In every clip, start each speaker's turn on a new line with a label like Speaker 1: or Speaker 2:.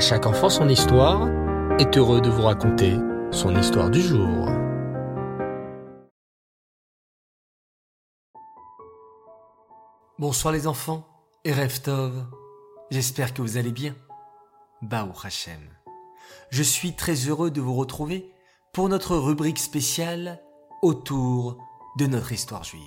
Speaker 1: Chaque enfant son histoire est heureux de vous raconter son histoire du jour.
Speaker 2: Bonsoir les enfants et Reftov. J'espère que vous allez bien. Baou Hachem. Je suis très heureux de vous retrouver pour notre rubrique spéciale autour de notre histoire juive.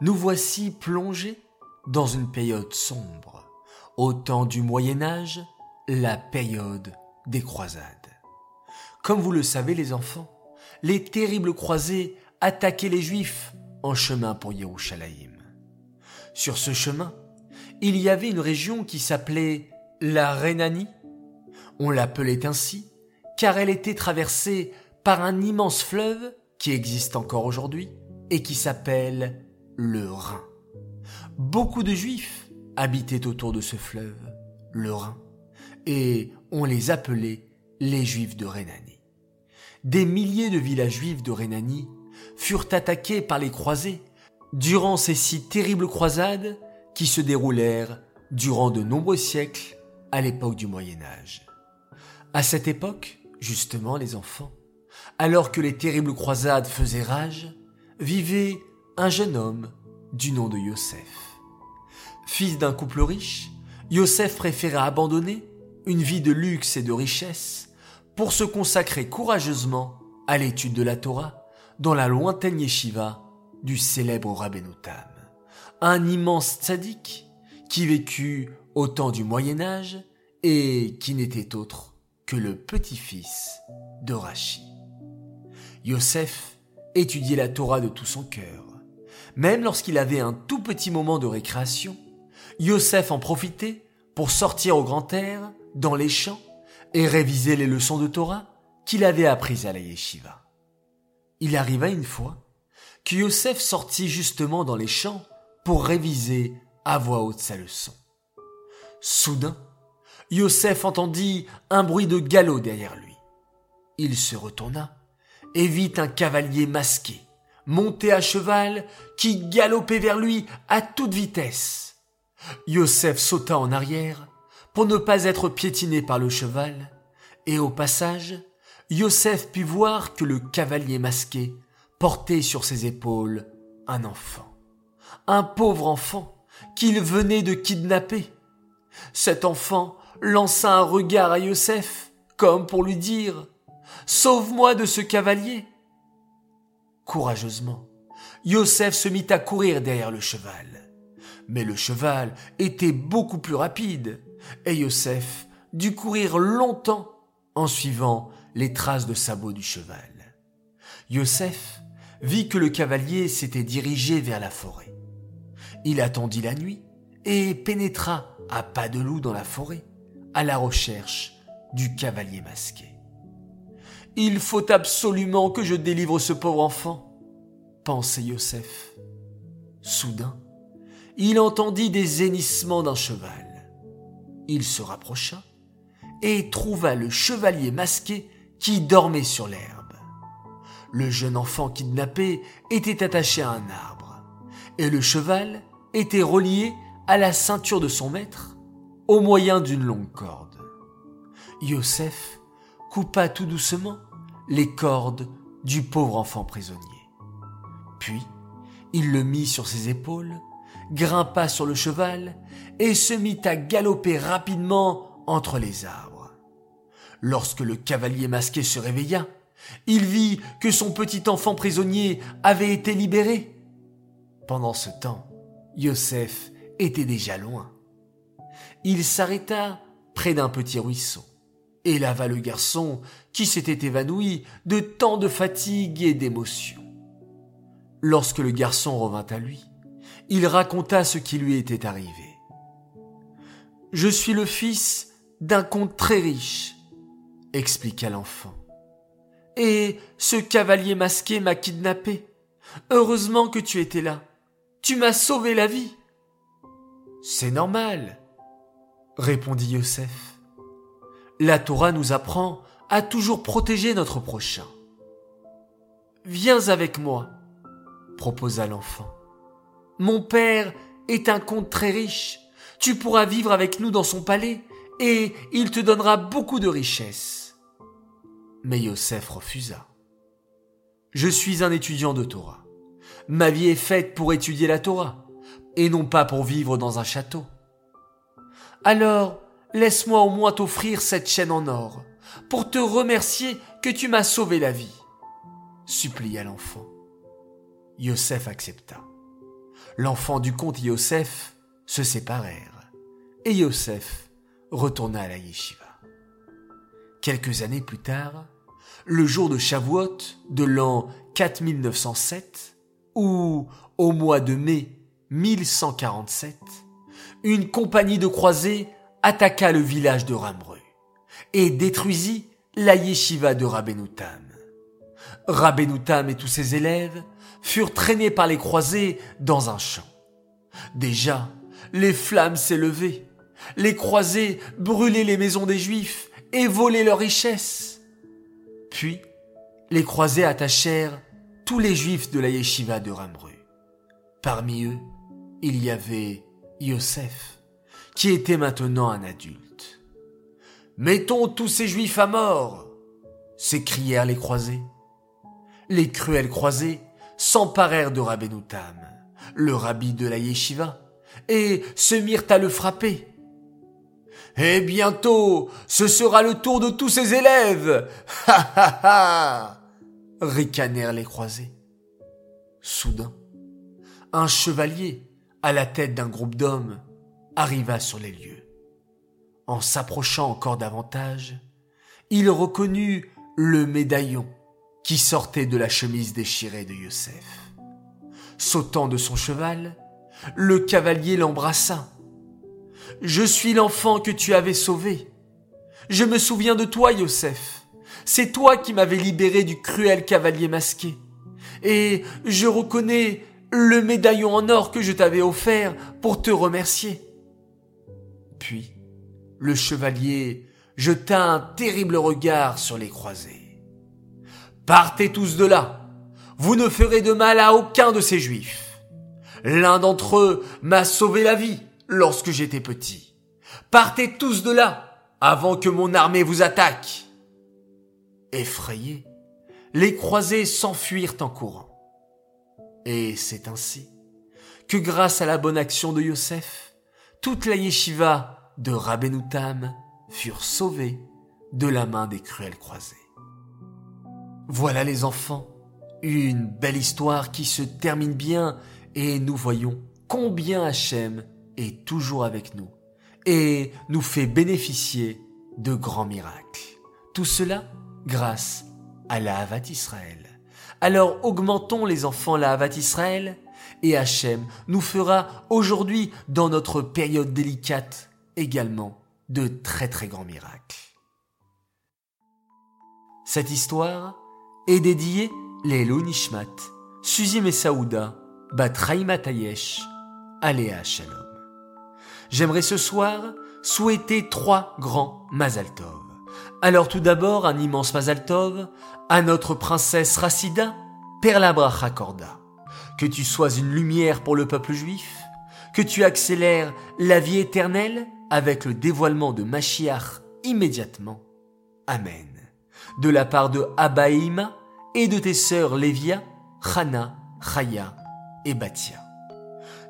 Speaker 2: Nous voici plongés dans une période sombre, au temps du Moyen Âge, la période des croisades. Comme vous le savez les enfants, les terribles croisés attaquaient les Juifs en chemin pour Yerushalayim. Sur ce chemin, il y avait une région qui s'appelait la Rhénanie. On l'appelait ainsi car elle était traversée par un immense fleuve qui existe encore aujourd'hui et qui s'appelle le Rhin. Beaucoup de Juifs habitaient autour de ce fleuve, le Rhin, et on les appelait les Juifs de Rhénanie. Des milliers de villages juifs de Rhénanie furent attaqués par les croisés durant ces six terribles croisades qui se déroulèrent durant de nombreux siècles à l'époque du Moyen Âge. À cette époque, justement les enfants, alors que les terribles croisades faisaient rage, vivait un jeune homme du nom de Yosef. Fils d'un couple riche, Yosef préféra abandonner une vie de luxe et de richesse pour se consacrer courageusement à l'étude de la Torah dans la lointaine yeshiva du célèbre Rabbeinu Tam, un immense tzaddik qui vécut au temps du Moyen Âge et qui n'était autre que le petit-fils de Rachi. Yosef étudiait la Torah de tout son cœur. Même lorsqu'il avait un tout petit moment de récréation, Yosef en profitait pour sortir au grand air, dans les champs, et réviser les leçons de Torah qu'il avait apprises à la yeshiva. Il arriva une fois que Yosef sortit justement dans les champs pour réviser à voix haute sa leçon. Soudain, Yosef entendit un bruit de galop derrière lui. Il se retourna et vit un cavalier masqué, monté à cheval, qui galopait vers lui à toute vitesse. Yosef sauta en arrière pour ne pas être piétiné par le cheval, et au passage, Yosef put voir que le cavalier masqué portait sur ses épaules un enfant. Un pauvre enfant qu'il venait de kidnapper. Cet enfant lança un regard à Yosef, comme pour lui dire Sauve-moi de ce cavalier. Courageusement, Yosef se mit à courir derrière le cheval. Mais le cheval était beaucoup plus rapide, et Yosef dut courir longtemps en suivant les traces de sabots du cheval. Yosef vit que le cavalier s'était dirigé vers la forêt. Il attendit la nuit et pénétra à pas de loup dans la forêt à la recherche du cavalier masqué. Il faut absolument que je délivre ce pauvre enfant, pensait Yosef. Soudain, il entendit des hennissements d'un cheval. Il se rapprocha et trouva le chevalier masqué qui dormait sur l'herbe. Le jeune enfant kidnappé était attaché à un arbre, et le cheval était relié à la ceinture de son maître au moyen d'une longue corde. Yosef coupa tout doucement les cordes du pauvre enfant prisonnier. Puis, il le mit sur ses épaules, grimpa sur le cheval et se mit à galoper rapidement entre les arbres. Lorsque le cavalier masqué se réveilla, il vit que son petit enfant prisonnier avait été libéré. Pendant ce temps, Yosef était déjà loin il s'arrêta près d'un petit ruisseau et lava le garçon qui s'était évanoui de tant de fatigue et d'émotion. Lorsque le garçon revint à lui, il raconta ce qui lui était arrivé. Je suis le fils d'un comte très riche, expliqua l'enfant. Et ce cavalier masqué m'a kidnappé. Heureusement que tu étais là. Tu m'as sauvé la vie. C'est normal, répondit Yosef. La Torah nous apprend à toujours protéger notre prochain. Viens avec moi, proposa l'enfant. Mon père est un comte très riche. Tu pourras vivre avec nous dans son palais et il te donnera beaucoup de richesses. Mais Yosef refusa. Je suis un étudiant de Torah. Ma vie est faite pour étudier la Torah, et non pas pour vivre dans un château. Alors, laisse-moi au moins t'offrir cette chaîne en or, pour te remercier que tu m'as sauvé la vie, supplia l'enfant. Yosef accepta. L'enfant du comte Yosef se séparèrent, et Yosef retourna à la yeshiva. Quelques années plus tard, le jour de Shavuot de l'an 4907, ou au mois de mai 1147, une compagnie de croisés attaqua le village de Ramreux et détruisit la yeshiva de Rabbenoutam. Rabbenoutam et tous ses élèves furent traînés par les croisés dans un champ. Déjà, les flammes s'élevaient. Les croisés brûlaient les maisons des Juifs et volaient leurs richesses. Puis, les croisés attachèrent tous les Juifs de la yeshiva de Ramreux. Parmi eux, il y avait Yosef, qui était maintenant un adulte. Mettons tous ces Juifs à mort s'écrièrent les croisés. Les cruels croisés s'emparèrent de Rabbenoutam, le rabbi de la yeshiva, et se mirent à le frapper. Et bientôt, ce sera le tour de tous ses élèves. Ha ha ha ricanèrent les croisés. Soudain, un chevalier, à la tête d'un groupe d'hommes, arriva sur les lieux. En s'approchant encore davantage, il reconnut le médaillon qui sortait de la chemise déchirée de Youssef. Sautant de son cheval, le cavalier l'embrassa. Je suis l'enfant que tu avais sauvé. Je me souviens de toi, Youssef. C'est toi qui m'avais libéré du cruel cavalier masqué. Et je reconnais le médaillon en or que je t'avais offert pour te remercier. Puis, le chevalier jeta un terrible regard sur les croisés. Partez tous de là. Vous ne ferez de mal à aucun de ces juifs. L'un d'entre eux m'a sauvé la vie lorsque j'étais petit. Partez tous de là avant que mon armée vous attaque. Effrayés, les croisés s'enfuirent en courant. Et c'est ainsi que grâce à la bonne action de Yosef, toute la yeshiva de Rabbenoutam furent sauvés de la main des cruels croisés. Voilà les enfants, une belle histoire qui se termine bien et nous voyons combien Hachem est toujours avec nous et nous fait bénéficier de grands miracles. Tout cela grâce à la Havat Israël. Alors augmentons les enfants la Havat Israël et Hachem nous fera aujourd'hui dans notre période délicate également de très très grands miracles. Cette histoire est dédiée les Nishmat, Suzim et Saouda, Bat Tayesh, Aléa Shalom. J'aimerais ce soir souhaiter trois grands Mazal Tov. Alors tout d'abord un immense Mazal Tov à notre princesse Rassida, Perla Bracha Korda. Que tu sois une lumière pour le peuple juif, que tu accélères la vie éternelle avec le dévoilement de Mashiach immédiatement. Amen. De la part de Abba et de tes sœurs Lévia, Chana, Chaya et Batia.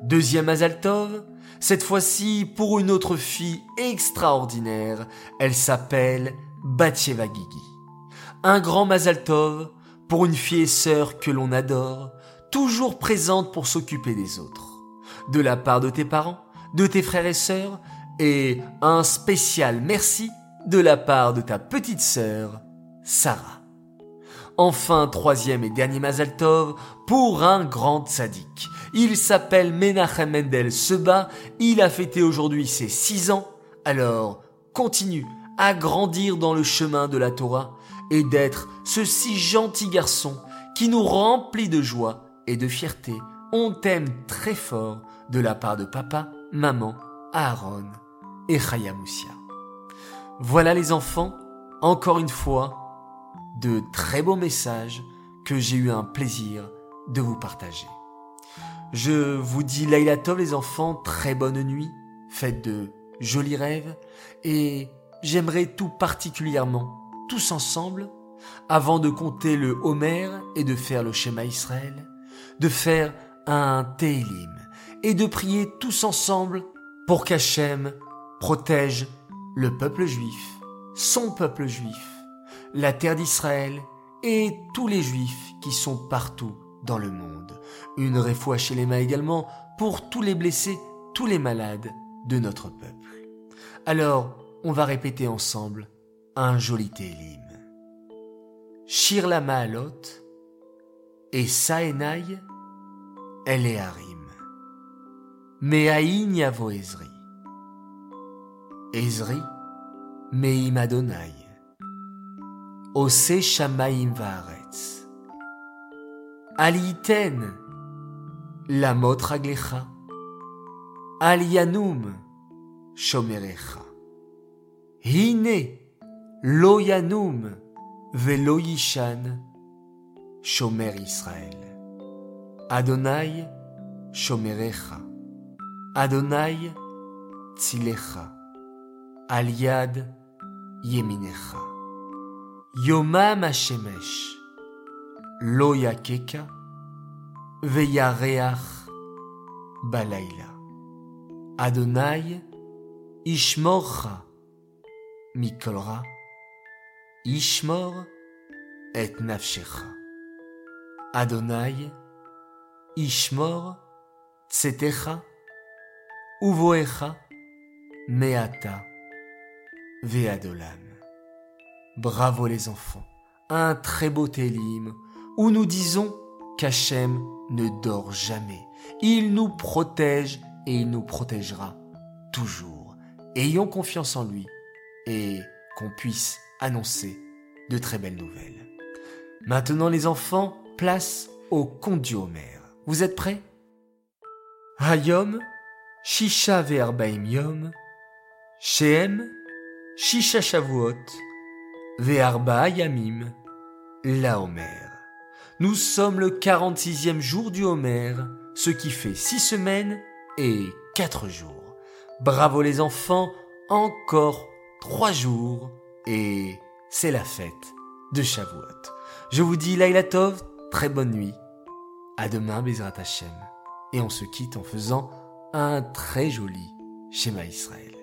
Speaker 2: Deuxième Azaltov, cette fois-ci pour une autre fille extraordinaire. Elle s'appelle Batieva Gigi. Un grand Mazaltov pour une fille et sœur que l'on adore, toujours présente pour s'occuper des autres. De la part de tes parents, de tes frères et sœurs, et un spécial merci de la part de ta petite sœur, Sarah. Enfin, troisième et dernier Mazaltov pour un grand sadique. Il s'appelle Menachem Mendel Seba. Il a fêté aujourd'hui ses six ans. Alors, continue à grandir dans le chemin de la Torah et d'être ce si gentil garçon qui nous remplit de joie et de fierté. On t'aime très fort de la part de papa, maman, Aaron et Chayamoussia. Voilà les enfants, encore une fois, de très beaux messages que j'ai eu un plaisir de vous partager. Je vous dis Laila Tov les enfants, très bonne nuit, faites de jolis rêves et j'aimerais tout particulièrement, tous ensemble, avant de compter le Homer et de faire le schéma Israël, de faire un Télim et de prier tous ensemble pour qu'Hachem protège le peuple juif, son peuple juif, la terre d'Israël et tous les juifs qui sont partout dans le monde. Une réfoua chez les mains également pour tous les blessés, tous les malades de notre peuple. Alors, on va répéter ensemble un joli télim. Shir la Maalot et Saenai Eleharim. Meaïn Yavo Ezri. Ezri Meim Adonai. Ose Shamaim Vaaretz. Aliten Lamot Raglecha. Alianum Shomerecha. Hine Lo Yanum Velo Yishan Shomer Israël. Adonai Shomerecha. Adonai Tzilecha. Aliad Yeminecha. Yomam Hashemesh. Lo Yakeka. Veyareach Balaila. Adonai Ishmorcha. Mikolra. Ishmor et nafshecha. Adonai Ishmor tsetecha uvoecha meata veadolam. Bravo les enfants, un très beau télim où nous disons qu'Hachem ne dort jamais. Il nous protège et il nous protégera toujours. Ayons confiance en lui et qu'on puisse annoncer de très belles nouvelles. Maintenant les enfants, place au Homer. Vous êtes prêts? Hayom, Shisha ve'arbaim yom, Shehem, Shisha shavuot, ve'arba yamim, la Homer. Nous sommes le 46e jour du Homer, ce qui fait six semaines et quatre jours. Bravo les enfants, encore trois jours et c'est la fête de Shavuot. Je vous dis Laila Tov, très bonne nuit. À demain, Bezrat Hashem. Et on se quitte en faisant un très joli schéma Israël.